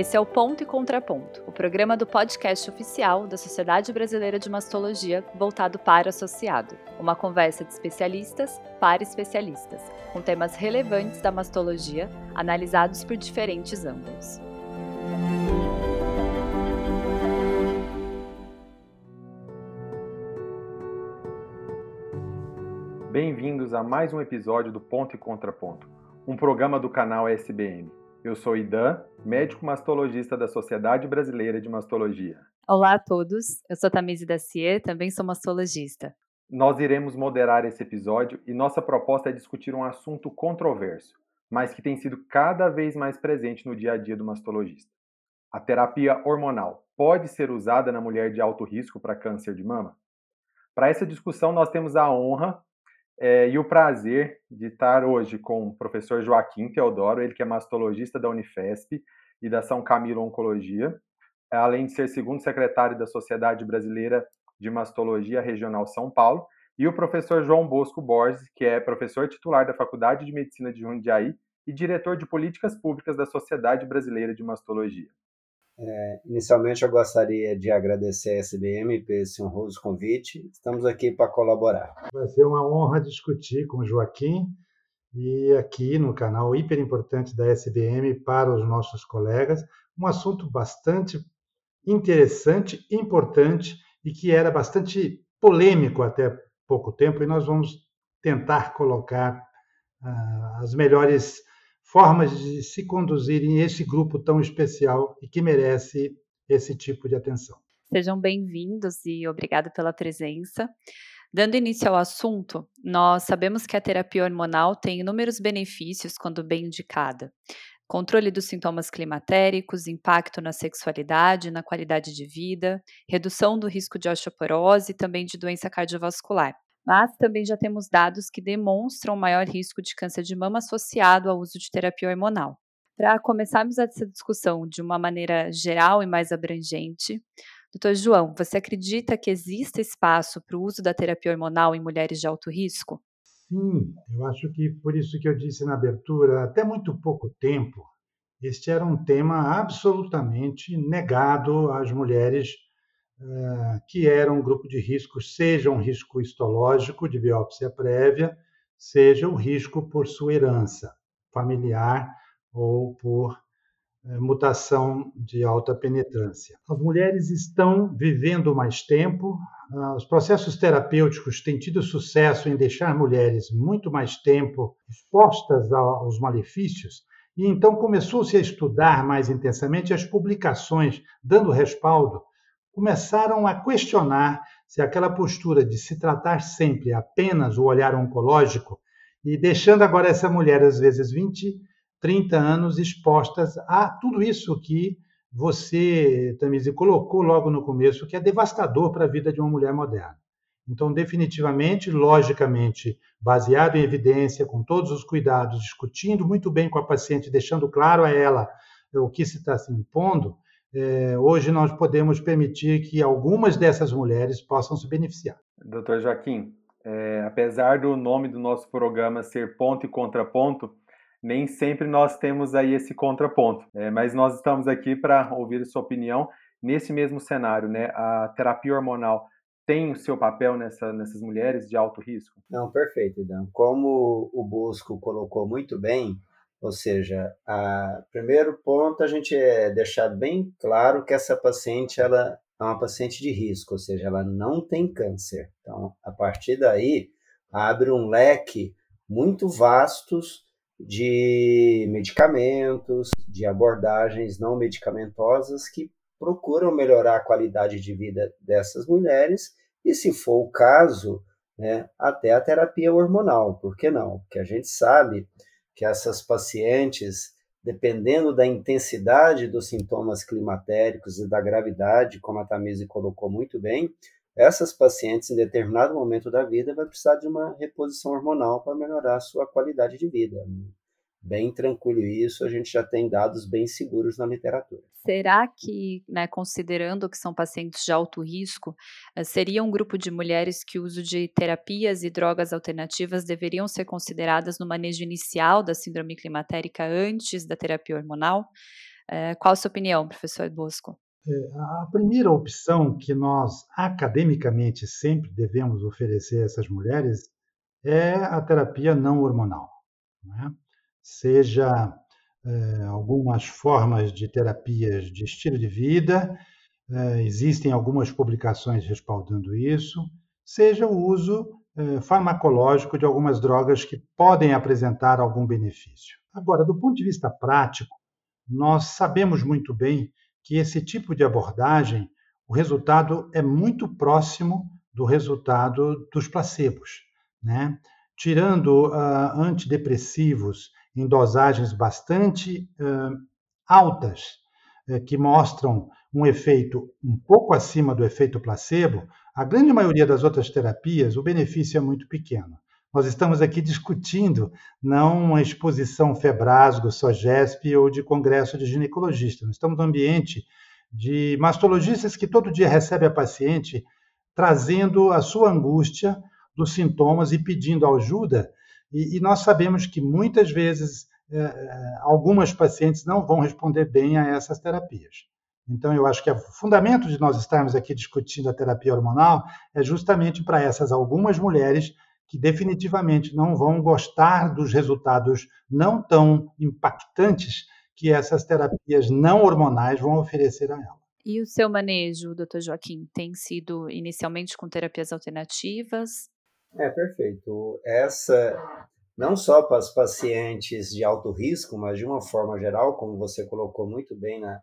Esse é o Ponto e Contraponto, o programa do podcast oficial da Sociedade Brasileira de Mastologia voltado para associado. Uma conversa de especialistas para especialistas, com temas relevantes da mastologia, analisados por diferentes ângulos. Bem-vindos a mais um episódio do Ponto e Contraponto, um programa do canal SBM. Eu sou Idan, médico mastologista da Sociedade Brasileira de Mastologia. Olá a todos, eu sou Tamise Dacier, também sou mastologista. Nós iremos moderar esse episódio e nossa proposta é discutir um assunto controverso, mas que tem sido cada vez mais presente no dia a dia do mastologista. A terapia hormonal pode ser usada na mulher de alto risco para câncer de mama? Para essa discussão, nós temos a honra é, e o prazer de estar hoje com o professor Joaquim Teodoro, ele que é mastologista da Unifesp e da São Camilo Oncologia, além de ser segundo secretário da Sociedade Brasileira de Mastologia Regional São Paulo, e o professor João Bosco Borges, que é professor titular da Faculdade de Medicina de Jundiaí e diretor de políticas públicas da Sociedade Brasileira de Mastologia. É, inicialmente, eu gostaria de agradecer a SBM por esse honroso convite. Estamos aqui para colaborar. Vai ser uma honra discutir com o Joaquim e aqui no canal hiper importante da SBM para os nossos colegas, um assunto bastante interessante, importante e que era bastante polêmico até pouco tempo, e nós vamos tentar colocar uh, as melhores formas de se conduzirem esse grupo tão especial e que merece esse tipo de atenção. Sejam bem-vindos e obrigado pela presença. Dando início ao assunto, nós sabemos que a terapia hormonal tem inúmeros benefícios quando bem indicada. Controle dos sintomas climatéricos, impacto na sexualidade, na qualidade de vida, redução do risco de osteoporose e também de doença cardiovascular mas também já temos dados que demonstram maior risco de câncer de mama associado ao uso de terapia hormonal. Para começarmos essa discussão de uma maneira geral e mais abrangente, doutor João, você acredita que existe espaço para o uso da terapia hormonal em mulheres de alto risco? Sim, eu acho que por isso que eu disse na abertura, até muito pouco tempo, este era um tema absolutamente negado às mulheres que era um grupo de risco, seja um risco histológico de biópsia prévia, seja o risco por sua herança familiar ou por eh, mutação de alta penetrância. As mulheres estão vivendo mais tempo, ah, os processos terapêuticos têm tido sucesso em deixar mulheres muito mais tempo expostas aos malefícios, e então começou-se a estudar mais intensamente as publicações dando respaldo começaram a questionar se aquela postura de se tratar sempre apenas o olhar oncológico e deixando agora essa mulher, às vezes 20, 30 anos, expostas a tudo isso que você, Tamise, colocou logo no começo, que é devastador para a vida de uma mulher moderna. Então, definitivamente, logicamente, baseado em evidência, com todos os cuidados, discutindo muito bem com a paciente, deixando claro a ela o que se está se impondo, é, hoje nós podemos permitir que algumas dessas mulheres possam se beneficiar. Doutor Joaquim, é, apesar do nome do nosso programa ser ponto e contraponto, nem sempre nós temos aí esse contraponto. É, mas nós estamos aqui para ouvir a sua opinião nesse mesmo cenário, né? A terapia hormonal tem o seu papel nessa, nessas mulheres de alto risco? Não, perfeito, Dan. Como o Busco colocou muito bem, ou seja, a primeiro ponto a gente é deixar bem claro que essa paciente ela é uma paciente de risco, ou seja, ela não tem câncer. Então, a partir daí, abre um leque muito vastos de medicamentos, de abordagens não medicamentosas que procuram melhorar a qualidade de vida dessas mulheres e, se for o caso, né, até a terapia hormonal. Por que não? Porque a gente sabe que essas pacientes, dependendo da intensidade dos sintomas climatéricos e da gravidade, como a Tamise colocou muito bem, essas pacientes, em determinado momento da vida, vai precisar de uma reposição hormonal para melhorar a sua qualidade de vida bem tranquilo isso, a gente já tem dados bem seguros na literatura. Será que, né, considerando que são pacientes de alto risco, eh, seria um grupo de mulheres que o uso de terapias e drogas alternativas deveriam ser consideradas no manejo inicial da síndrome climatérica antes da terapia hormonal? É, qual a sua opinião, professor Bosco? É, a primeira opção que nós academicamente sempre devemos oferecer a essas mulheres é a terapia não hormonal. Né? Seja é, algumas formas de terapias de estilo de vida, é, existem algumas publicações respaldando isso, seja o uso é, farmacológico de algumas drogas que podem apresentar algum benefício. Agora, do ponto de vista prático, nós sabemos muito bem que esse tipo de abordagem, o resultado é muito próximo do resultado dos placebos. Né? Tirando uh, antidepressivos em dosagens bastante uh, altas, uh, que mostram um efeito um pouco acima do efeito placebo, a grande maioria das outras terapias, o benefício é muito pequeno. Nós estamos aqui discutindo não uma exposição Febrasgo, SOGESP ou de congresso de ginecologista. Nós estamos no ambiente de mastologistas que todo dia recebe a paciente trazendo a sua angústia dos sintomas e pedindo ajuda. E, e nós sabemos que muitas vezes é, algumas pacientes não vão responder bem a essas terapias. Então, eu acho que o fundamento de nós estarmos aqui discutindo a terapia hormonal é justamente para essas algumas mulheres que definitivamente não vão gostar dos resultados não tão impactantes que essas terapias não hormonais vão oferecer a ela. E o seu manejo, doutor Joaquim, tem sido inicialmente com terapias alternativas? É, perfeito. Essa, não só para as pacientes de alto risco, mas de uma forma geral, como você colocou muito bem na,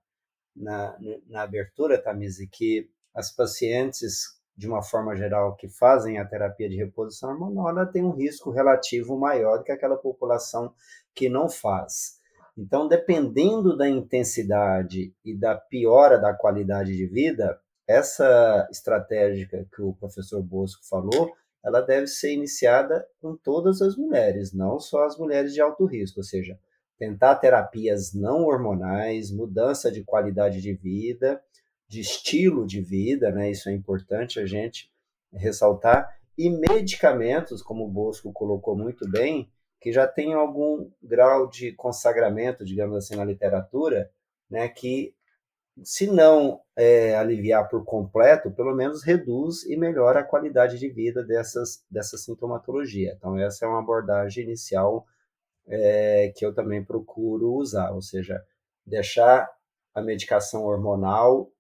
na, na abertura, Tamise, que as pacientes de uma forma geral, que fazem a terapia de reposição hormonal, ela tem um risco relativo maior do que aquela população que não faz. Então, dependendo da intensidade e da piora da qualidade de vida, essa estratégia que o professor Bosco falou, ela deve ser iniciada com todas as mulheres, não só as mulheres de alto risco, ou seja, tentar terapias não hormonais, mudança de qualidade de vida, de estilo de vida, né? Isso é importante a gente ressaltar. E medicamentos, como o Bosco colocou muito bem, que já tem algum grau de consagramento, digamos assim, na literatura, né? Que se não é, aliviar por completo, pelo menos reduz e melhora a qualidade de vida dessas, dessa sintomatologia. Então, essa é uma abordagem inicial é, que eu também procuro usar, ou seja, deixar a medicação hormonal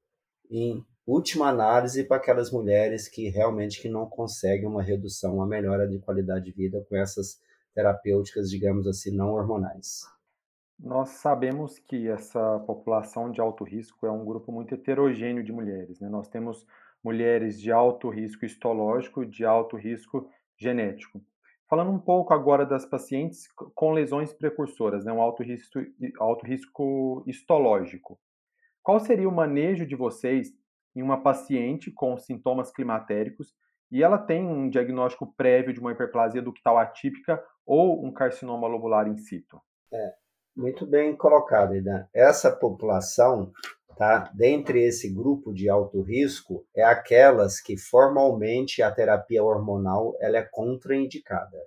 em última análise para aquelas mulheres que realmente que não conseguem uma redução, uma melhora de qualidade de vida com essas terapêuticas, digamos assim, não hormonais. Nós sabemos que essa população de alto risco é um grupo muito heterogêneo de mulheres. Né? Nós temos mulheres de alto risco histológico, de alto risco genético. Falando um pouco agora das pacientes com lesões precursoras, né? um alto risco, alto risco histológico. Qual seria o manejo de vocês em uma paciente com sintomas climatéricos e ela tem um diagnóstico prévio de uma hiperplasia ductal atípica ou um carcinoma lobular in situ? É, muito bem colocado, Idan. Essa população, tá, dentre esse grupo de alto risco, é aquelas que formalmente a terapia hormonal ela é contraindicada,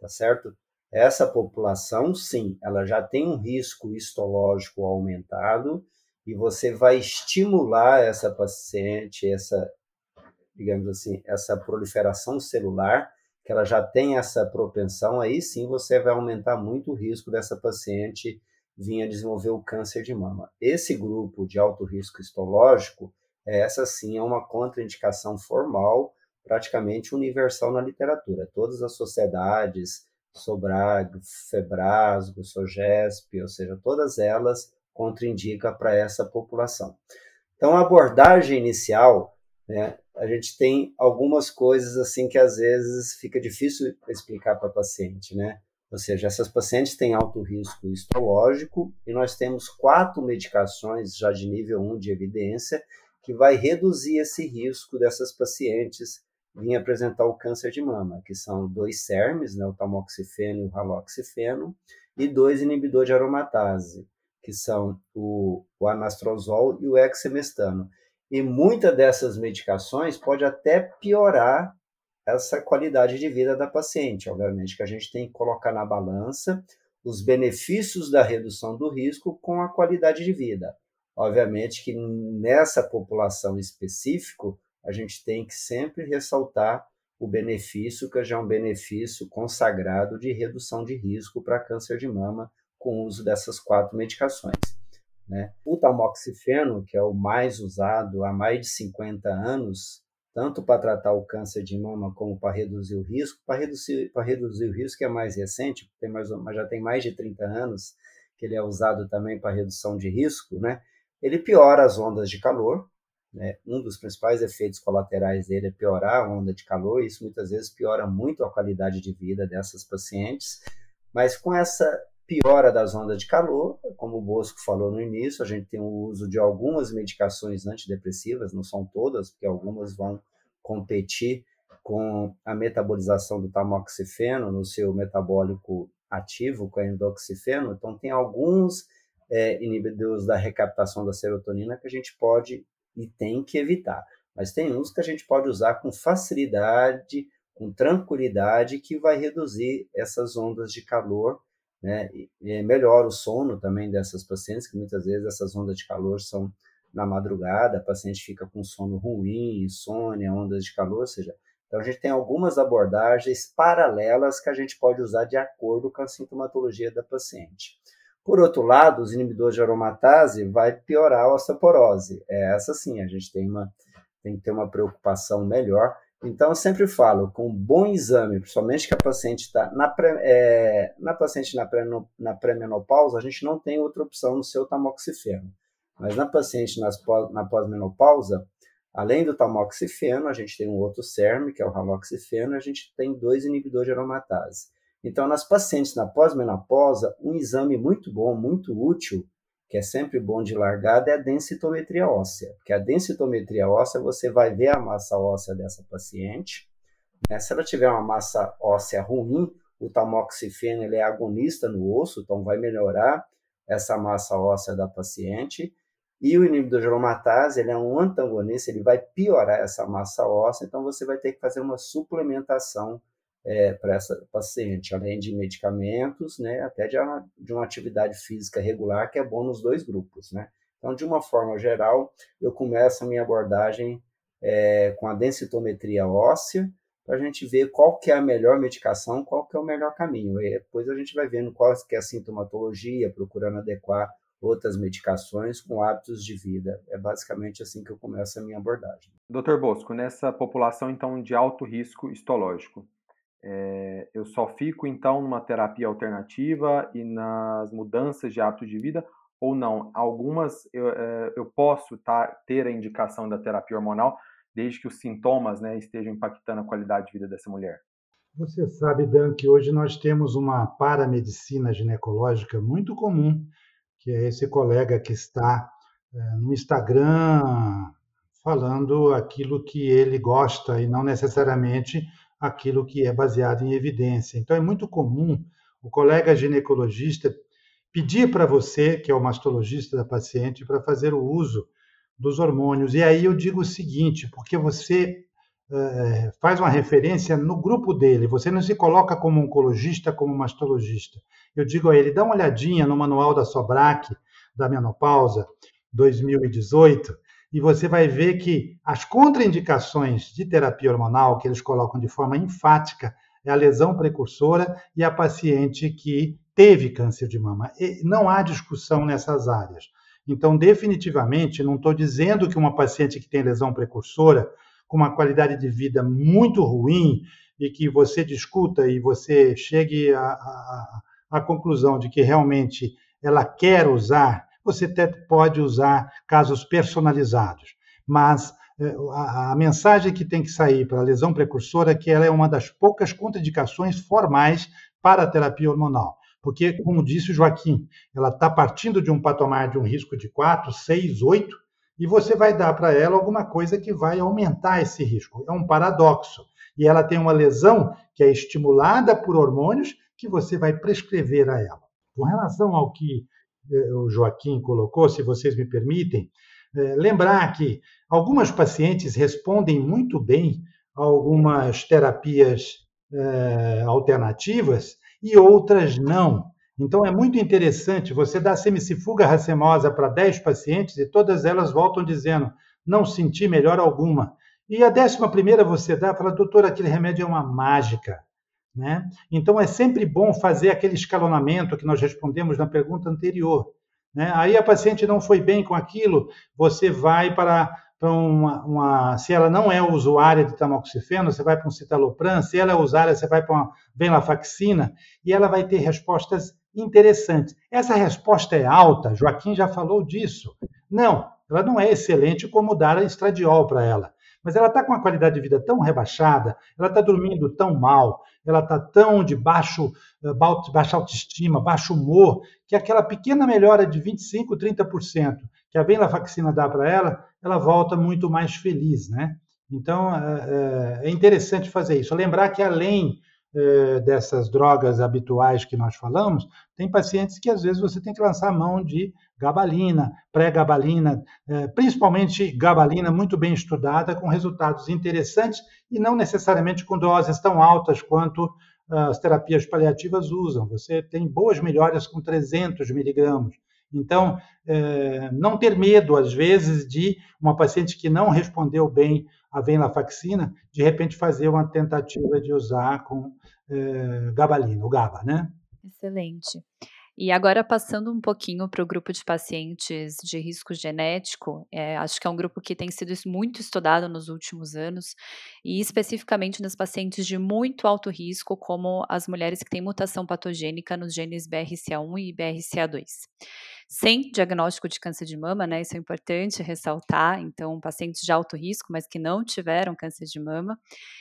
tá certo? Essa população, sim, ela já tem um risco histológico aumentado e você vai estimular essa paciente, essa, digamos assim, essa proliferação celular, que ela já tem essa propensão, aí sim você vai aumentar muito o risco dessa paciente vir a desenvolver o câncer de mama. Esse grupo de alto risco histológico, essa sim é uma contraindicação formal, praticamente universal na literatura. Todas as sociedades, Sobrag, Febrasgo, Sogesp, ou seja, todas elas contraindica para essa população. Então, a abordagem inicial, né, a gente tem algumas coisas assim que às vezes fica difícil explicar para paciente, né? Ou seja, essas pacientes têm alto risco histológico e nós temos quatro medicações já de nível 1 de evidência que vai reduzir esse risco dessas pacientes vir apresentar o câncer de mama, que são dois SERMs, né, o tamoxifeno e o haloxifeno, e dois inibidores de aromatase, que são o, o anastrozol e o hexamestano. E muitas dessas medicações pode até piorar essa qualidade de vida da paciente. Obviamente que a gente tem que colocar na balança os benefícios da redução do risco com a qualidade de vida. Obviamente que nessa população específico, a gente tem que sempre ressaltar o benefício, que já é um benefício consagrado de redução de risco para câncer de mama com o uso dessas quatro medicações. Né? O tamoxifeno, que é o mais usado há mais de 50 anos, tanto para tratar o câncer de mama como para reduzir o risco. Para reduzir, para reduzir o risco, que é mais recente, tem mais, já tem mais de 30 anos que ele é usado também para redução de risco, né? ele piora as ondas de calor. Né? Um dos principais efeitos colaterais dele é piorar a onda de calor, e isso muitas vezes piora muito a qualidade de vida dessas pacientes. Mas com essa piora das ondas de calor, como o Bosco falou no início, a gente tem o uso de algumas medicações antidepressivas, não são todas, porque algumas vão competir com a metabolização do tamoxifeno no seu metabólico ativo, com a endoxifeno. Então, tem alguns é, inibidores da recaptação da serotonina que a gente pode e tem que evitar. Mas tem uns que a gente pode usar com facilidade, com tranquilidade, que vai reduzir essas ondas de calor né? E melhora o sono também dessas pacientes, que muitas vezes essas ondas de calor são na madrugada, a paciente fica com sono ruim, insônia, ondas de calor, ou seja, então a gente tem algumas abordagens paralelas que a gente pode usar de acordo com a sintomatologia da paciente. Por outro lado, os inibidores de aromatase vai piorar a osteoporose. É essa sim, a gente tem uma tem que ter uma preocupação melhor então, eu sempre falo, com um bom exame, principalmente que a paciente está na, pré, é, na paciente na, pré, na pré-menopausa, a gente não tem outra opção no seu tamoxifeno. Mas na paciente nas, na pós-menopausa, além do tamoxifeno, a gente tem um outro CERM, que é o raloxifeno, a gente tem dois inibidores de aromatase. Então, nas pacientes na pós-menopausa, um exame muito bom, muito útil, que é sempre bom de largada, é a densitometria óssea. Porque a densitometria óssea, você vai ver a massa óssea dessa paciente. Né? Se ela tiver uma massa óssea ruim, o tamoxifeno ele é agonista no osso, então vai melhorar essa massa óssea da paciente. E o inibidor de aromatase, ele é um antagonista, ele vai piorar essa massa óssea, então você vai ter que fazer uma suplementação é, para essa paciente, além de medicamentos, né, até de uma, de uma atividade física regular, que é bom nos dois grupos, né. Então, de uma forma geral, eu começo a minha abordagem é, com a densitometria óssea, para a gente ver qual que é a melhor medicação, qual que é o melhor caminho. E depois a gente vai vendo qual que é a sintomatologia, procurando adequar outras medicações com hábitos de vida. É basicamente assim que eu começo a minha abordagem. Doutor Bosco, nessa população então de alto risco histológico, é, eu só fico então numa terapia alternativa e nas mudanças de hábito de vida ou não? Algumas eu, é, eu posso tá, ter a indicação da terapia hormonal desde que os sintomas né, estejam impactando a qualidade de vida dessa mulher. Você sabe, Dan, que hoje nós temos uma paramedicina ginecológica muito comum, que é esse colega que está é, no Instagram falando aquilo que ele gosta e não necessariamente aquilo que é baseado em evidência. Então, é muito comum o colega ginecologista pedir para você, que é o mastologista da paciente, para fazer o uso dos hormônios. E aí eu digo o seguinte, porque você é, faz uma referência no grupo dele, você não se coloca como oncologista, como mastologista. Eu digo a ele, dá uma olhadinha no manual da Sobrac, da menopausa, 2018, e você vai ver que as contraindicações de terapia hormonal, que eles colocam de forma enfática, é a lesão precursora e a paciente que teve câncer de mama. E não há discussão nessas áreas. Então, definitivamente, não estou dizendo que uma paciente que tem lesão precursora, com uma qualidade de vida muito ruim, e que você discuta e você chegue à conclusão de que realmente ela quer usar você até pode usar casos personalizados, mas eh, a, mensagem que tem que sair para a lesão precursora é que ela é uma das poucas contraindicações formais para a terapia hormonal. Porque, como disse o Joaquim, ela está partindo de um patamar de um risco de 4, 6, 8, e você vai dar para ela alguma coisa que vai aumentar esse risco. É um paradoxo. E ela tem uma lesão que é estimulada por hormônios que você vai prescrever a ela. Com relação ao que o Joaquim colocou, se vocês me permitem, eh, lembrar que algumas pacientes respondem muito bem a algumas terapias eh, alternativas e outras não. Então, é muito interessante você dar semicifuga racemosa para 10 pacientes e todas elas voltam dizendo, não senti melhor alguma. E a décima primeira você dá, fala, doutor, aquele remédio é uma mágica. Né? Então, é sempre bom fazer aquele escalonamento que nós respondemos na pergunta anterior. Né? Aí a paciente não foi bem com aquilo, você vai para, para uma, uma, Se ela não é usuária de tamoxifeno, você vai para um citalopram. Se ela é usuária, você vai para uma venlafaxina. E ela vai ter respostas interessantes. Essa resposta é alta, Joaquim já falou disso. Não, ela não é excelente como dar a estradiol para ela. Mas ela está com uma qualidade de vida tão rebaixada, ela está dormindo tão mal, ela está tão de baixo, eh, baixa autoestima, baixo humor, que aquela pequena melhora de 25%, 30% que a venlafaxina dá para ela, ela volta muito mais feliz, né? Então, é, é, é interessante fazer isso. Lembrar que além eh, dessas drogas habituais que nós falamos, tem pacientes que às vezes você tem que lançar mão de gabalina, pré-gabalina, eh, principalmente gabalina muito bem estudada, com resultados interessantes e não necessariamente com doses tão altas quanto ah, as terapias paliativas usam. Você tem boas melhoras com 300 miligramas. Então, eh, não ter medo, às vezes, de uma paciente que não respondeu bem à venlafaxina, de repente fazer uma tentativa de usar com eh, gabalina, o GABA, né? Excelente. E agora passando um pouquinho para o grupo de pacientes de risco genético, é, acho que é um grupo que tem sido muito estudado nos últimos anos, e especificamente nos pacientes de muito alto risco, como as mulheres que têm mutação patogênica nos genes BRCA1 e BRCA2 sem diagnóstico de câncer de mama, né? Isso é importante ressaltar. Então, pacientes de alto risco, mas que não tiveram câncer de mama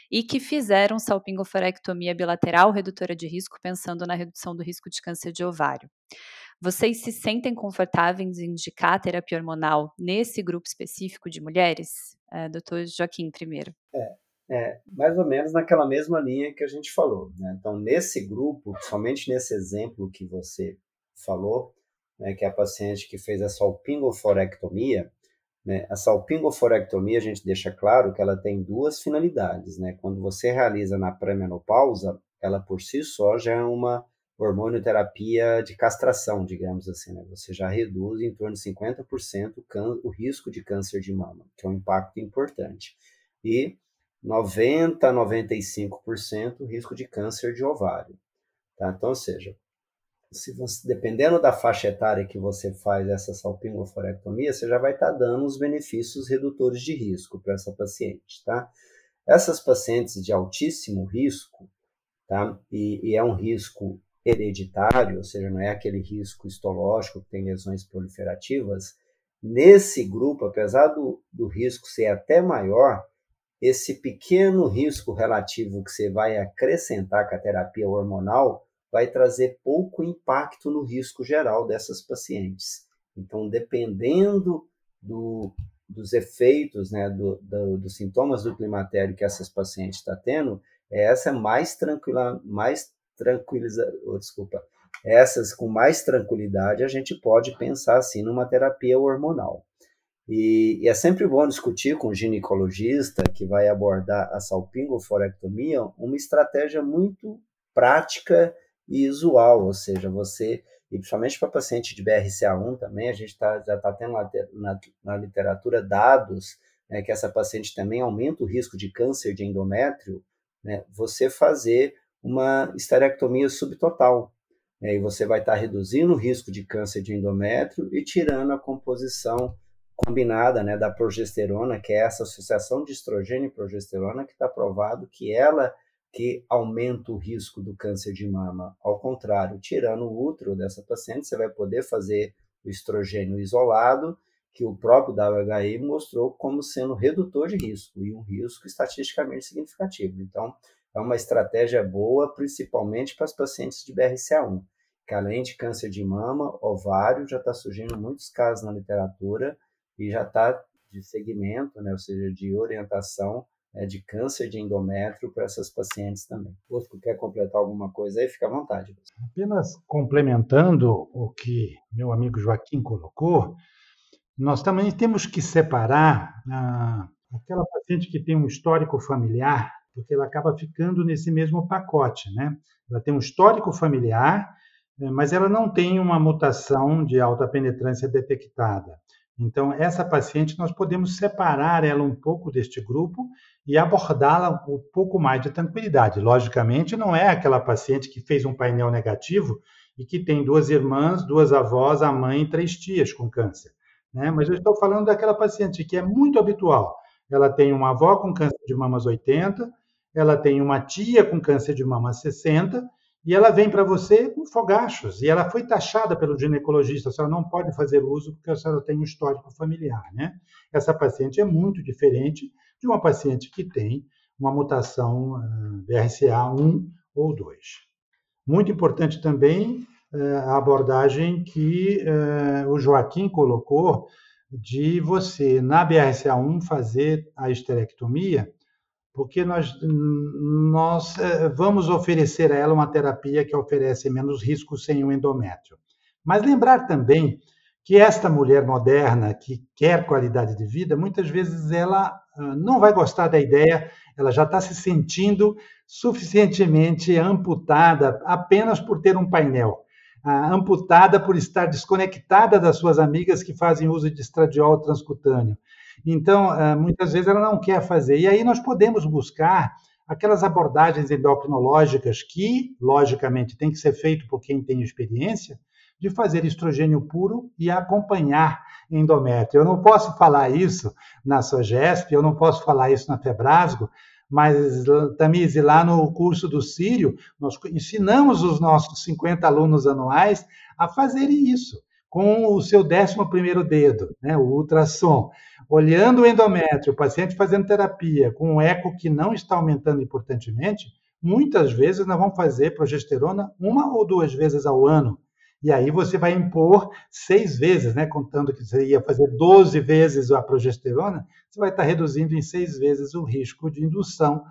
e que fizeram salpingoforectomia bilateral redutora de risco, pensando na redução do risco de câncer de ovário. Vocês se sentem confortáveis em indicar terapia hormonal nesse grupo específico de mulheres? É, doutor Joaquim, primeiro. É, é, mais ou menos naquela mesma linha que a gente falou. Né? Então, nesse grupo, somente nesse exemplo que você falou, né, que é a paciente que fez a salpingoforectomia, né, a salpingoforectomia, a gente deixa claro que ela tem duas finalidades. Né? Quando você realiza na pré-menopausa, ela por si só já é uma hormonioterapia de castração, digamos assim. Né? Você já reduz em torno de 50% o risco de câncer de mama, que é um impacto importante. E 90 a 95% o risco de câncer de ovário. Tá? Então, ou seja, se você, dependendo da faixa etária que você faz essa salpingoforectomia, você já vai estar tá dando os benefícios redutores de risco para essa paciente, tá? Essas pacientes de altíssimo risco, tá? E, e, é um risco hereditário, ou seja, não é aquele risco histológico que tem lesões proliferativas. Nesse grupo, apesar do, do risco ser até maior, esse pequeno risco relativo que você vai acrescentar com a terapia hormonal vai trazer pouco impacto no risco geral dessas pacientes. Então, dependendo do, dos efeitos, né, do, do, dos sintomas do climatério que essas pacientes estão tá tendo, essa é mais tranquila, mais tranquiliza, oh, desculpa, essas com mais tranquilidade a gente pode pensar assim numa terapia hormonal. E, e, é sempre bom discutir com o ginecologista que vai abordar a salpingoforectomia uma estratégia muito prática e usual, ou seja, você, e principalmente para paciente de BRCA1 também, a gente tá, já está tendo na, na, literatura dados né, que essa paciente também aumenta o risco de câncer de endométrio, né, você fazer uma esterectomia subtotal. Né, e você vai estar tá reduzindo o risco de câncer de endométrio e tirando a composição combinada né, da progesterona, que é essa associação de estrogênio e progesterona, que está provado que ela que aumenta o risco do câncer de mama. Ao contrário, tirando o útero dessa paciente, você vai poder fazer o estrogênio isolado, que o próprio WHI mostrou como sendo redutor de risco e um risco estatisticamente significativo. Então, é uma estratégia boa, principalmente para as pacientes de BRCA1, que além de câncer de mama, ovário, já está surgindo muitos casos na literatura e já está de segmento, né, ou seja, de orientação de câncer de endométrio para essas pacientes também. Bosco, quer completar alguma coisa aí? Fica à vontade. Apenas complementando o que meu amigo Joaquim colocou, nós também temos que separar ah, aquela paciente que tem um histórico familiar, porque ela acaba ficando nesse mesmo pacote, né? Ela tem um histórico familiar mas ela não tem uma mutação de alta penetrância detectada. Então, essa paciente, nós podemos separar ela um pouco deste grupo e abordá-la um pouco mais de tranquilidade. Logicamente, não é aquela paciente que fez um painel negativo e que tem duas irmãs, duas avós, a mãe e três tias com câncer. Né? Mas eu estou falando daquela paciente que é muito habitual. Ela tem uma avó com câncer de mamas 80, ela tem uma tia com câncer de mama 60 e ela vem para você com fogachos. E ela foi taxada pelo ginecologista, a senhora não pode fazer uso porque a senhora tem um histórico familiar, né? Essa paciente é muito diferente de uma paciente que tem uma mutação uh, BRCA1 ou 2. Muito importante também uh, a abordagem que uh, o Joaquim colocou de você, na BRCA1, fazer a esterectomia porque nós, nós eh, vamos oferecer a ela uma terapia que oferece menos risco sem o endométrio. Mas lembrar também que esta mulher moderna que quer qualidade de vida, muitas vezes ela ah, não vai gostar da ideia, ela já está se sentindo suficientemente amputada apenas por ter um painel, ah, amputada por estar desconectada das suas amigas que fazem uso de estradiol transcutâneo, então, eh, muitas vezes ela não quer fazer. E aí nós podemos buscar aquelas abordagens endocrinológicas que, logicamente, tem que ser feito por quem tem experiência, de fazer estrogênio puro e acompanhar endométrio. Eu não posso falar isso na SOGESP, eu não posso falar isso na Febrasgo, mas, Tamise, lá no curso do Sírio, nós ensinamos os nossos 50 alunos anuais a fazerem isso, com o seu 11º dedo, né, o ultrassom olhando o endométrio, o paciente fazendo terapia com um eco que não está aumentando importantemente, muitas vezes nós vamos fazer progesterona uma ou duas vezes ao ano. E aí você vai impor seis vezes, né? Contando que você ia fazer 12 vezes a progesterona, você vai estar reduzindo em seis vezes o risco de indução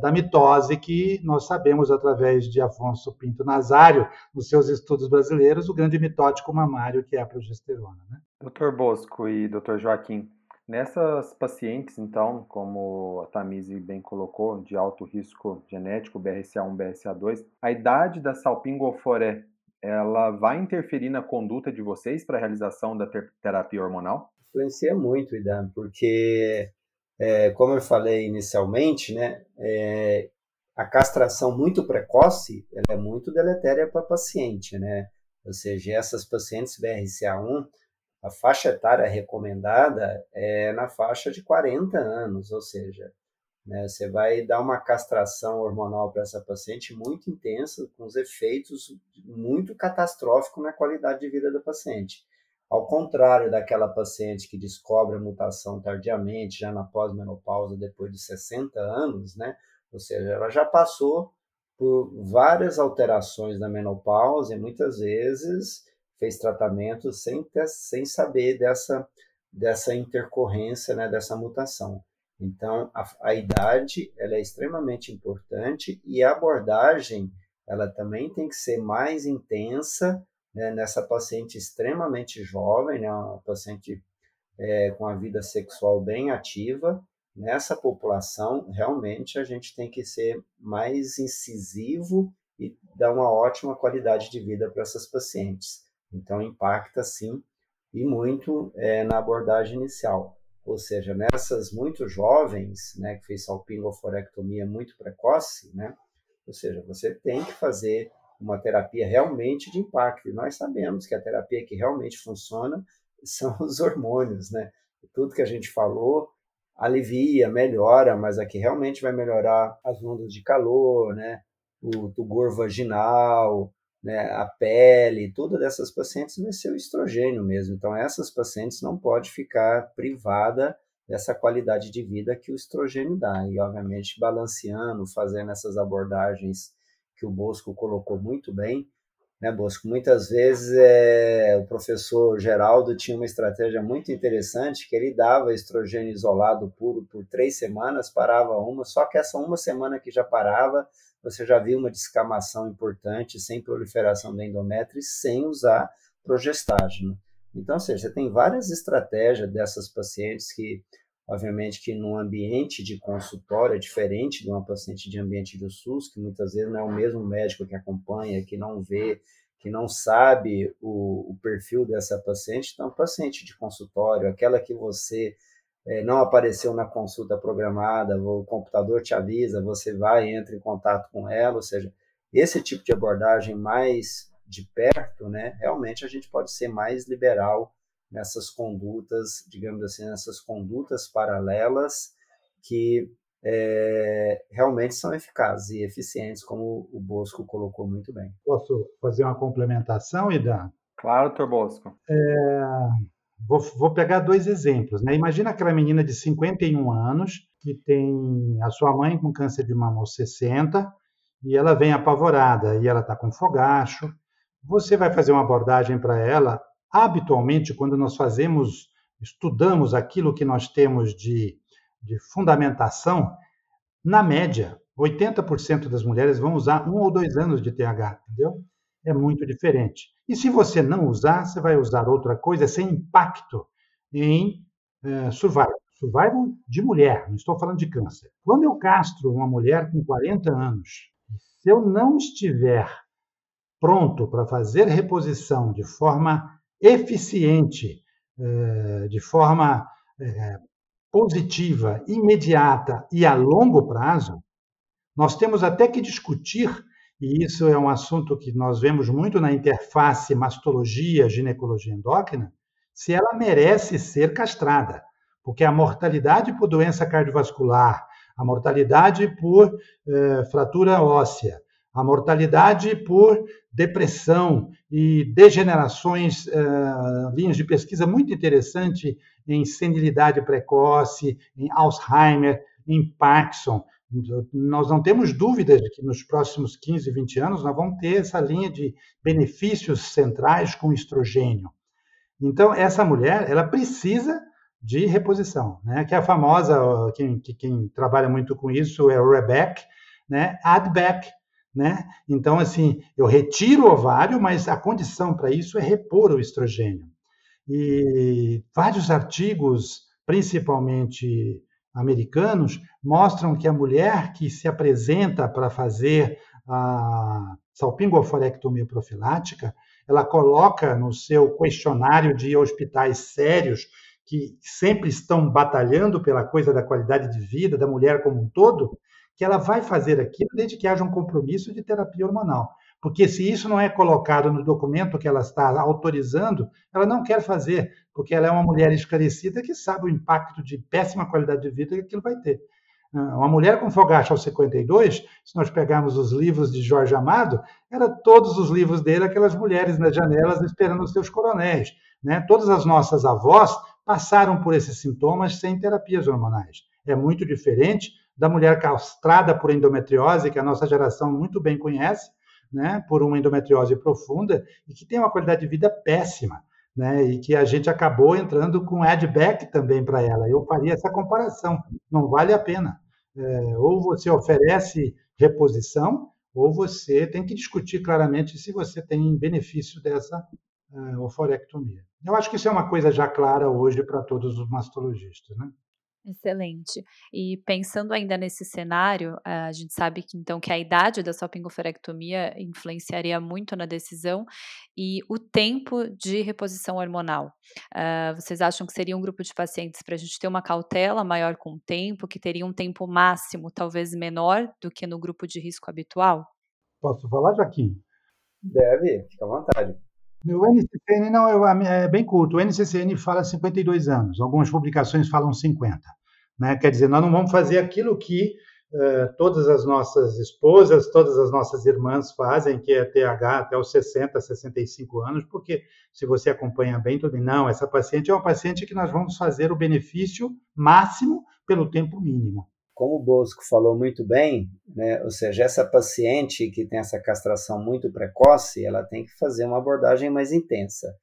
da mitose, que nós sabemos através de Afonso Pinto Nazário, nos seus estudos brasileiros, o grande mitótico mamário que é a progesterona. Né? Doutor Bosco e doutor Joaquim, nessas pacientes, então, como a Tamise bem colocou, de alto risco genético, BRCA1, BRCA2, a idade da salpingoforé, ela vai interferir na conduta de vocês para a realização da terapia hormonal? Influencia muito, Idan, porque, é, como eu falei inicialmente, né, é, a castração muito precoce é muito deletéria para paciente, né? Ou seja, essas pacientes BRCA1, a faixa etária recomendada é na faixa de 40 anos, ou seja, né, você vai dar uma castração hormonal para essa paciente muito intensa, com os efeitos muito catastróficos na qualidade de vida da paciente. Ao contrário daquela paciente que descobre a mutação tardiamente, já na pós-menopausa, depois de 60 anos, né? Ou seja, ela já passou por várias alterações na menopausa e muitas vezes fez tratamento sem, ter, sem saber dessa, dessa intercorrência, né, dessa mutação. Então, a, a, idade ela é extremamente importante e a abordagem ela também tem que ser mais intensa né, nessa paciente extremamente jovem, né, uma paciente é, com a vida sexual bem ativa. Nessa população, realmente a gente tem que ser mais incisivo e dar uma ótima qualidade de vida para essas pacientes. Então, impacta sim e muito é, na abordagem inicial. Ou seja, nessas muito jovens, né, que fez salpingoforectomia muito precoce, né, ou seja, você tem que fazer uma terapia realmente de impacto. E nós sabemos que a terapia que realmente funciona são os hormônios, né? Tudo que a gente falou alivia, melhora, mas aqui realmente vai melhorar as ondas de calor, né? O tugor vaginal, né, a pele, todas essas pacientes vai ser o estrogênio mesmo. Então, essas pacientes não pode ficar privada dessa qualidade de vida que o estrogênio dá. E, obviamente, balanceando, fazendo essas abordagens que o Bosco colocou muito bem, né, Bosco? Muitas vezes é, o professor Geraldo tinha uma estratégia muito interessante que ele dava estrogênio isolado puro por três semanas, parava uma, só que essa uma semana que já parava, você já viu uma descamação importante, sem proliferação do endométrio e sem usar progestágeno. Então, ou seja, você tem várias estratégias dessas pacientes que, obviamente, que num ambiente de consultório é diferente de uma paciente de ambiente do SUS, que muitas vezes não é o mesmo médico que acompanha, que não vê, que não sabe o, o perfil dessa paciente, então, paciente de consultório, aquela que você é, não apareceu na consulta programada, o computador te avisa, você vai e entra em contato com ela, ou seja, esse tipo de abordagem mais de perto, né, realmente a gente pode ser mais liberal nessas condutas, digamos assim, nessas condutas paralelas que é, realmente são eficazes e eficientes, como o Bosco colocou muito bem. Posso fazer uma complementação, Ida? Claro, doutor Bosco. É, vou, vou, pegar dois exemplos. Né? Imagina aquela menina de 51 anos que tem a sua mãe com câncer de mama aos 60 e ela vem apavorada e ela está com fogacho. Você vai fazer uma abordagem para ela. Habitualmente, quando nós fazemos, estudamos aquilo que nós temos de de fundamentação, na média, 80% das mulheres vão usar um ou dois anos de TH, entendeu? É muito diferente. E se você não usar, você vai usar outra coisa sem impacto em é, survival. Survival de mulher, não estou falando de câncer. Quando eu castro uma mulher com 40 anos, se eu não estiver pronto para fazer reposição de forma eficiente, é, de forma é, positiva, imediata e a longo prazo, nós temos até que discutir, e isso é um assunto que nós vemos muito na interface mastologia, ginecologia endócrina, se ela merece ser castrada, porque a mortalidade por doença cardiovascular, a mortalidade por eh, fratura óssea, a mortalidade por depressão e degenerações, uh, linhas de pesquisa muito interessante em senilidade precoce, em Alzheimer, em Parkinson. Nós não temos dúvidas de que nos próximos 15, 20 anos nós vamos ter essa linha de benefícios centrais com estrogênio. Então, essa mulher, ela precisa de reposição, né? que é a famosa, quem, quem trabalha muito com isso é o Rebecca, né? add back, né? Então, assim, eu retiro o ovário, mas a condição para isso é repor o estrogênio. E vários artigos, principalmente americanos, mostram que a mulher que se apresenta para fazer a salpingoforectomia profilática, ela coloca no seu questionário de hospitais sérios que sempre estão batalhando pela coisa da qualidade de vida da mulher como um todo, que ela vai fazer aquilo desde que haja um compromisso de terapia hormonal. Porque se isso não é colocado no documento que ela está autorizando, ela não quer fazer, porque ela é uma mulher esclarecida que sabe o impacto de péssima qualidade de vida que aquilo vai ter. Ah, uma mulher com fogacha aos 52, se nós pegarmos os livros de Jorge Amado, era todos os livros dele, aquelas mulheres nas janelas esperando os seus coronéis. Né? Todas as nossas avós passaram por esses sintomas sem terapias hormonais. É muito diferente da mulher castrada por endometriose, que a nossa geração muito bem conhece, né, por uma endometriose profunda e que tem uma qualidade de vida péssima, né, e que a gente acabou entrando com add-back também para ela. Eu faria essa comparação, não vale a pena. É, ou você oferece reposição, ou você tem que discutir claramente se você tem benefício dessa uh, oforectomia. Eu acho que isso é uma coisa já clara hoje para todos os mastologistas, né? Excelente. E pensando ainda nesse cenário, a gente sabe que então que a idade da salpingoforectomia influenciaria muito na decisão e o tempo de reposição hormonal. Uh, vocês acham que seria um grupo de pacientes para a gente ter uma cautela maior com o tempo, que teria um tempo máximo talvez menor do que no grupo de risco habitual? Posso falar, Joaquim? Deve, fica à vontade. O NCCN não é, bem curto. O NCCN fala 52 anos. Algumas publicações falam 50. Né? Quer dizer, nós não vamos fazer aquilo que uh, todas as nossas esposas, todas as nossas irmãs fazem, que é TH até os 60, 65 anos, porque se você acompanha bem, tudo bem. Não, essa paciente é uma paciente que nós vamos fazer o benefício máximo pelo tempo mínimo como o Bosco falou muito bem, né, ou seja, essa paciente que tem essa castração muito precoce, ela tem que fazer uma abordagem mais intensa.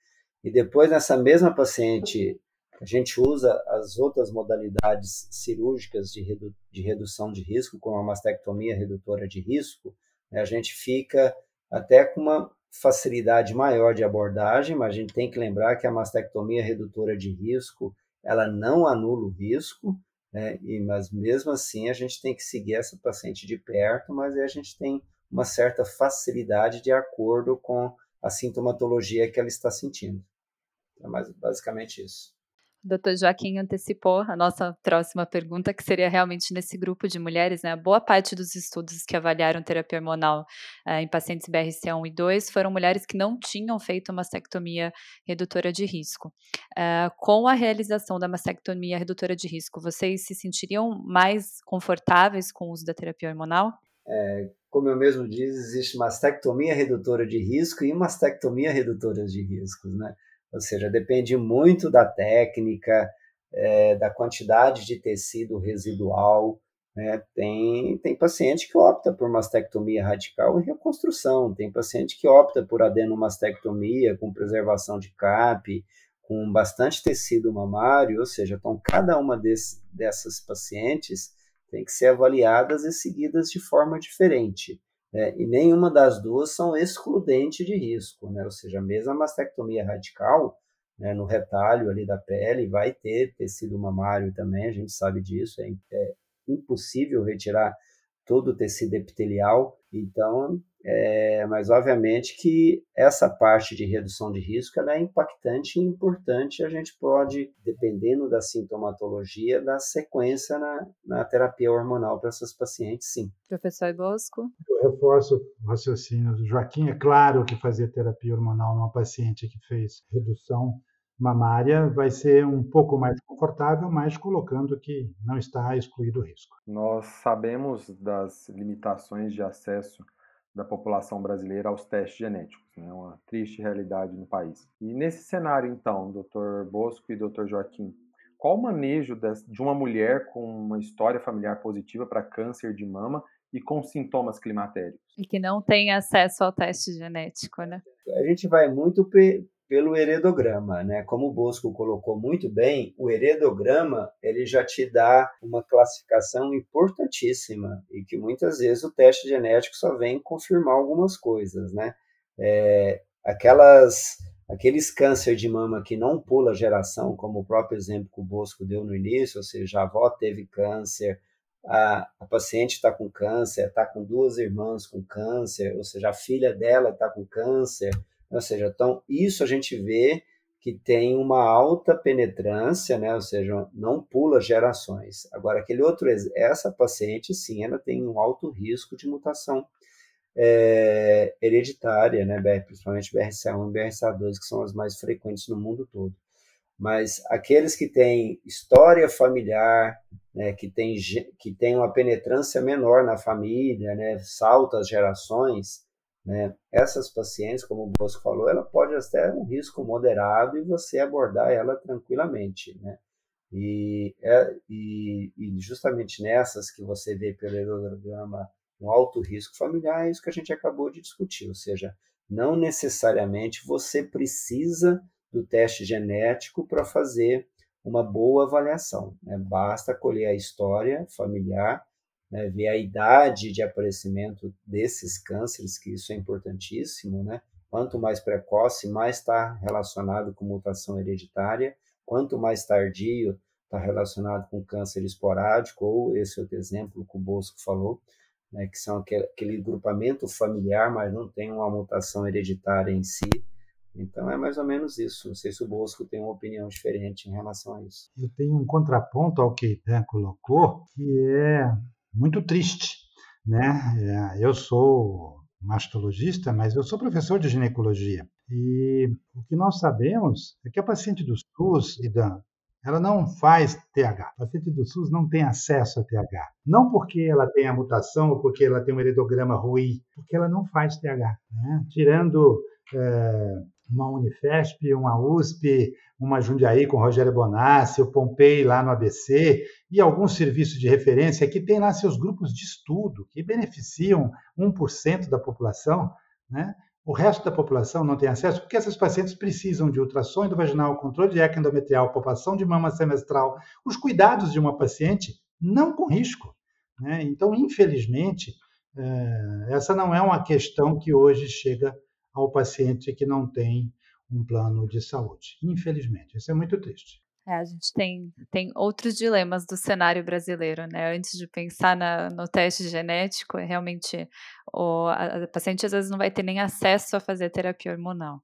E depois, nessa mesma paciente, a gente usa as outras modalidades cirúrgicas de, redu de redução de risco, como a mastectomia redutora de risco, né, a gente fica até com uma facilidade maior de abordagem, mas a gente tem que lembrar que a mastectomia redutora de risco, ela não anula o risco, né? E, mas mesmo assim a gente tem que seguir essa paciente de perto, mas a gente tem uma certa facilidade de acordo com a sintomatologia que ela está sentindo. É mais, basicamente isso. O doutor Joaquim antecipou a nossa próxima pergunta, que seria realmente nesse grupo de mulheres, né? Boa parte dos estudos que avaliaram terapia hormonal eh, em pacientes BRCA1 e 2 foram mulheres que não tinham feito mastectomia redutora de risco. Eh, com a realização da mastectomia redutora de risco, vocês se sentiriam mais confortáveis com o uso da terapia hormonal? É, como eu mesmo disse, existe mastectomia redutora de risco e mastectomia redutora de riscos, né? Ou seja, depende muito da técnica, é, da quantidade de tecido residual. Né? Tem, tem paciente que opta por mastectomia radical e reconstrução, tem paciente que opta por adenomastectomia com preservação de CAP, com bastante tecido mamário, ou seja, então cada uma desse, dessas pacientes tem que ser avaliadas e seguidas de forma diferente. Né? E nenhuma das duas são excludente de risco, né? ou seja, mesmo a mastectomia radical, né, no retalho ali da pele, vai ter tecido mamário também, a gente sabe disso, é, é impossível retirar todo o tecido epitelial, então é, mas, obviamente, que essa parte de redução de risco ela é impactante e importante. A gente pode, dependendo da sintomatologia, dar sequência na, na terapia hormonal para essas pacientes, sim. Professor Bosco? Eu reforço o raciocínio do Joaquim. É claro que fazer terapia hormonal numa paciente que fez redução mamária vai ser um pouco mais confortável, mas colocando que não está excluído o risco. Nós sabemos das limitações de acesso da população brasileira aos testes genéticos, né? uma triste realidade no país. E nesse cenário, então, Dr. Bosco e Dr. Joaquim, qual o manejo de uma mulher com uma história familiar positiva para câncer de mama e com sintomas climatéricos? E que não tem acesso ao teste genético, né? A gente vai muito pelo heredograma, né? Como o Bosco colocou muito bem, o heredograma ele já te dá uma classificação importantíssima e que muitas vezes o teste genético só vem confirmar algumas coisas, né? É, aquelas aqueles câncer de mama que não pula geração, como o próprio exemplo que o Bosco deu no início, ou seja, a avó teve câncer, a, a paciente está com câncer, está com duas irmãs com câncer, ou seja, a filha dela está com câncer, ou seja, então isso a gente vê que tem uma alta penetrância, né? Ou seja, não pula gerações. Agora, aquele outro, essa paciente, sim, ela tem um alto risco de mutação é, hereditária, né? Principalmente BRCA1 e BRCA2, que são as mais frequentes no mundo todo. Mas aqueles que têm história familiar, né, que tem que tem uma penetrância menor na família, né, salta as gerações, né? Essas pacientes, como o Bosco falou, ela pode até um risco moderado e você abordar ela tranquilamente. Né? E, é, e, e, justamente nessas que você vê pelo hemograma um alto risco familiar, é isso que a gente acabou de discutir, ou seja, não necessariamente você precisa do teste genético para fazer uma boa avaliação. Né? Basta colher a história familiar né, ver a idade de aparecimento desses cânceres, que isso é importantíssimo, né? Quanto mais precoce, mais está relacionado com mutação hereditária, quanto mais tardio, está relacionado com câncer esporádico, ou esse outro exemplo que o Bosco falou, né, que são aquele, aquele grupamento familiar, mas não tem uma mutação hereditária em si. Então é mais ou menos isso. Não sei se o Bosco tem uma opinião diferente em relação a isso. Eu tenho um contraponto ao que Dan colocou, que é muito triste. Né? É, eu sou mastologista, mas eu sou professor de ginecologia. E o que nós sabemos é que a paciente do SUS, Idan, ela não faz TH. A paciente do SUS não tem acesso a TH. Não porque ela tem a mutação ou porque ela tem um heredograma ruim, porque ela não faz TH. Né? Tirando é, uma Unifesp, uma USP, uma Jundiaí com Rogério Bonassi, o Pompei lá no ABC e alguns serviços de referência que têm lá seus grupos de estudo que beneficiam 1% da população, né? O resto da população não tem acesso porque essas pacientes precisam de ultrassom vaginal, controle de eco endometrial, palpação de mama semestral, os cuidados de uma paciente não com risco. Né? Então, infelizmente, eh, essa não é uma questão que hoje chega ao paciente que não tem um plano de saúde. Infelizmente, isso é muito triste. É, a gente tem, tem outros dilemas do cenário brasileiro, né? Antes de pensar na, no teste genético, é realmente o, a, a paciente às vezes não vai ter nem acesso a fazer terapia hormonal.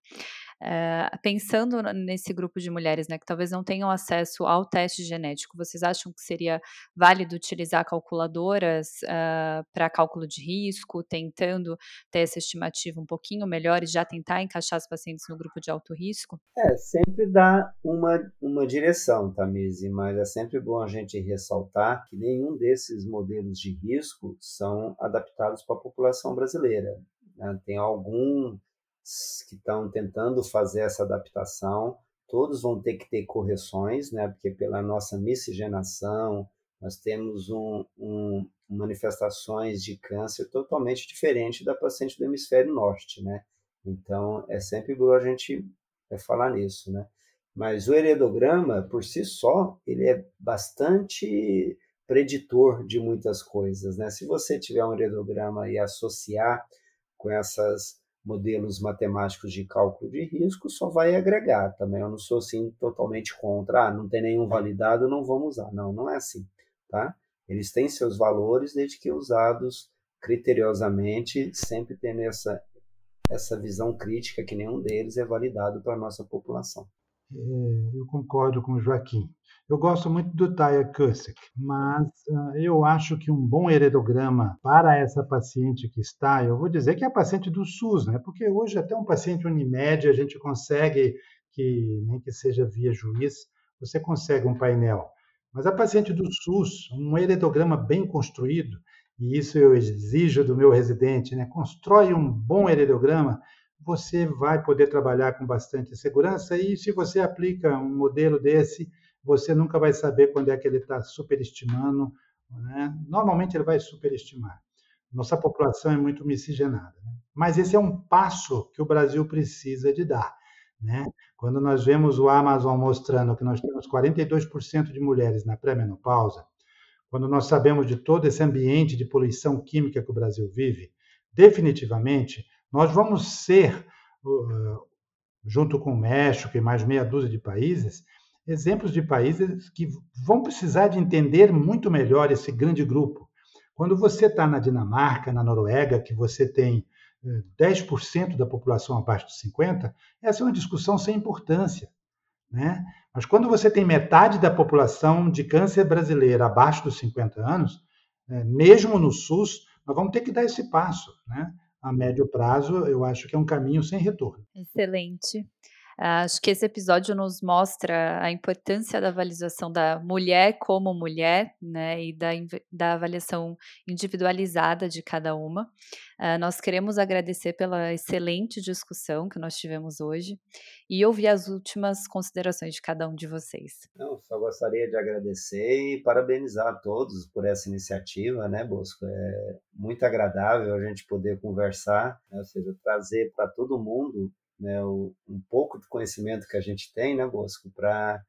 Uh, pensando nesse grupo de mulheres, né, que talvez não tenham acesso ao teste genético, vocês acham que seria válido utilizar calculadoras eh, para cálculo de risco, tentando ter essa estimativa um pouquinho melhor e já tentar encaixar os pacientes no grupo de alto risco? É, sempre dá uma, uma direção, Tamise, mas é sempre bom a gente ressaltar que nenhum desses modelos de risco são adaptados para a população brasileira. Né? Tem algum que estão tentando fazer essa adaptação, todos vão ter que ter correções, né? Porque pela nossa miscigenação, nós temos um, um, manifestações de câncer totalmente diferente da paciente do hemisfério norte, né? Então, é sempre bom a gente é, falar nisso, né? Mas o heredograma, por si só, ele é bastante preditor de muitas coisas, né? Se você tiver um heredograma e associar com essas modelos matemáticos de cálculo de risco, só vai agregar também. Eu não sou assim totalmente contra, ah, não tem nenhum validado, não vamos usar. Não, não é assim, tá? Eles têm seus valores desde que usados criteriosamente, sempre tendo essa essa visão crítica que nenhum deles é validado para a nossa população. É, eu concordo com o Joaquim. Eu gosto muito do Taya Kusick, mas uh, eu acho que um bom heredograma para essa paciente que está, eu vou dizer que é a paciente do SUS, né? Porque hoje até um paciente Unimed a gente consegue que nem que seja via juiz, você consegue um painel. Mas a paciente do SUS, um heredograma bem construído, e isso eu exijo do meu residente, né? Constrói um bom heredograma, você vai poder trabalhar com bastante segurança e se você aplica um modelo desse, você nunca vai saber quando é que ele está superestimando. Né? Normalmente ele vai superestimar. Nossa população é muito miscigenada. Né? Mas esse é um passo que o Brasil precisa de dar. Né? Quando nós vemos o Amazon mostrando que nós temos 42% de mulheres na pré-menopausa, quando nós sabemos de todo esse ambiente de poluição química que o Brasil vive, definitivamente nós vamos ser, junto com o México e mais meia dúzia de países, exemplos de países que vão precisar de entender muito melhor esse grande grupo. Quando você está na Dinamarca, na Noruega, que você tem 10% eh, da população abaixo de 50, essa é uma discussão sem importância. Né? Mas quando você tem metade da população de câncer brasileira abaixo dos 50 anos, eh, mesmo no SUS, nós vamos ter que dar esse passo. Né? A médio prazo, eu acho que é um caminho sem retorno. Excelente. Acho que esse episódio nos mostra a importância da avaliação da mulher como mulher, né, e da, da avaliação individualizada de cada uma. Uh, nós queremos agradecer pela excelente discussão que nós tivemos hoje e ouvir as últimas considerações de cada um de vocês. Não, só gostaria de agradecer e parabenizar a todos por essa iniciativa, né, Bosco? É muito agradável a gente poder conversar, né, ou seja, trazer para todo mundo né, o, um pouco do conhecimento que a gente tem, né, Bosco, para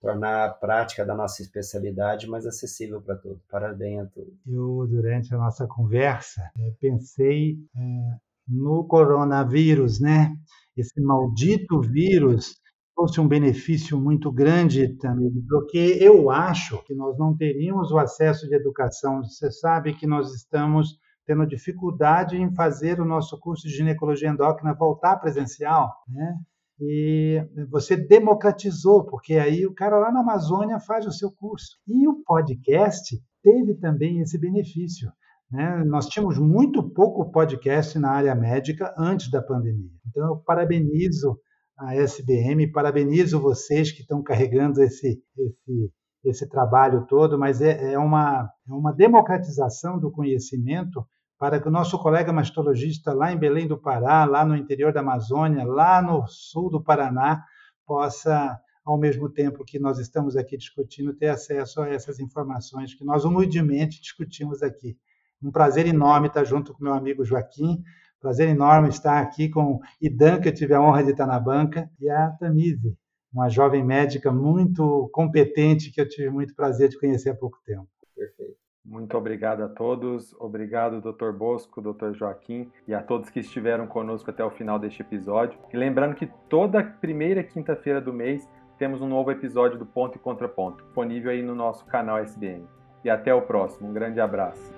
tornar a prática da nossa especialidade mais acessível para todos. Parabéns a todos. Eu, durante a nossa conversa, é, pensei é, no coronavírus, né? Esse maldito vírus fosse um benefício muito grande também, porque eu acho que nós não teríamos o acesso de educação. Você sabe que nós estamos tendo dificuldade em fazer o nosso curso de ginecologia endócrina voltar presencial, né? E você democratizou, porque aí o cara lá na Amazônia faz o seu curso. E o podcast teve também esse benefício. Né? Nós tínhamos muito pouco podcast na área médica antes da pandemia. Então, eu parabenizo a SBM, parabenizo vocês que estão carregando esse, esse, esse trabalho todo, mas é, é, uma, é uma democratização do conhecimento para que o nosso colega mastologista lá em Belém do Pará, lá no interior da Amazônia, lá no sul do Paraná, possa, ao mesmo tempo que nós estamos aqui discutindo, ter acesso a essas informações que nós humildemente discutimos aqui. Um prazer enorme estar junto com meu amigo Joaquim, prazer enorme estar aqui com Idan, que eu tive a honra de estar na banca, e a Tamise, uma jovem médica muito competente que eu tive muito prazer de conhecer há pouco tempo. Perfeito. Muito obrigado a todos. Obrigado, Dr. Bosco, Dr. Joaquim e a todos que estiveram conosco até o final deste episódio. E lembrando que toda primeira quinta-feira do mês temos um novo episódio do Ponto e Contraponto, disponível aí no nosso canal SBN. E até o próximo. Um grande abraço.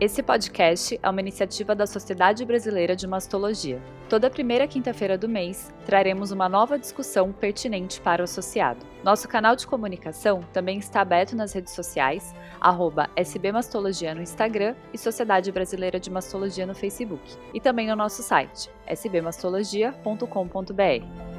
Esse podcast é uma iniciativa da Sociedade Brasileira de Mastologia. Toda primeira quinta-feira do mês, traremos uma nova discussão pertinente para o associado. Nosso canal de comunicação também está aberto nas redes sociais, SBMastologia no Instagram e Sociedade Brasileira de Mastologia no Facebook, e também no nosso site, sbmastologia.com.br.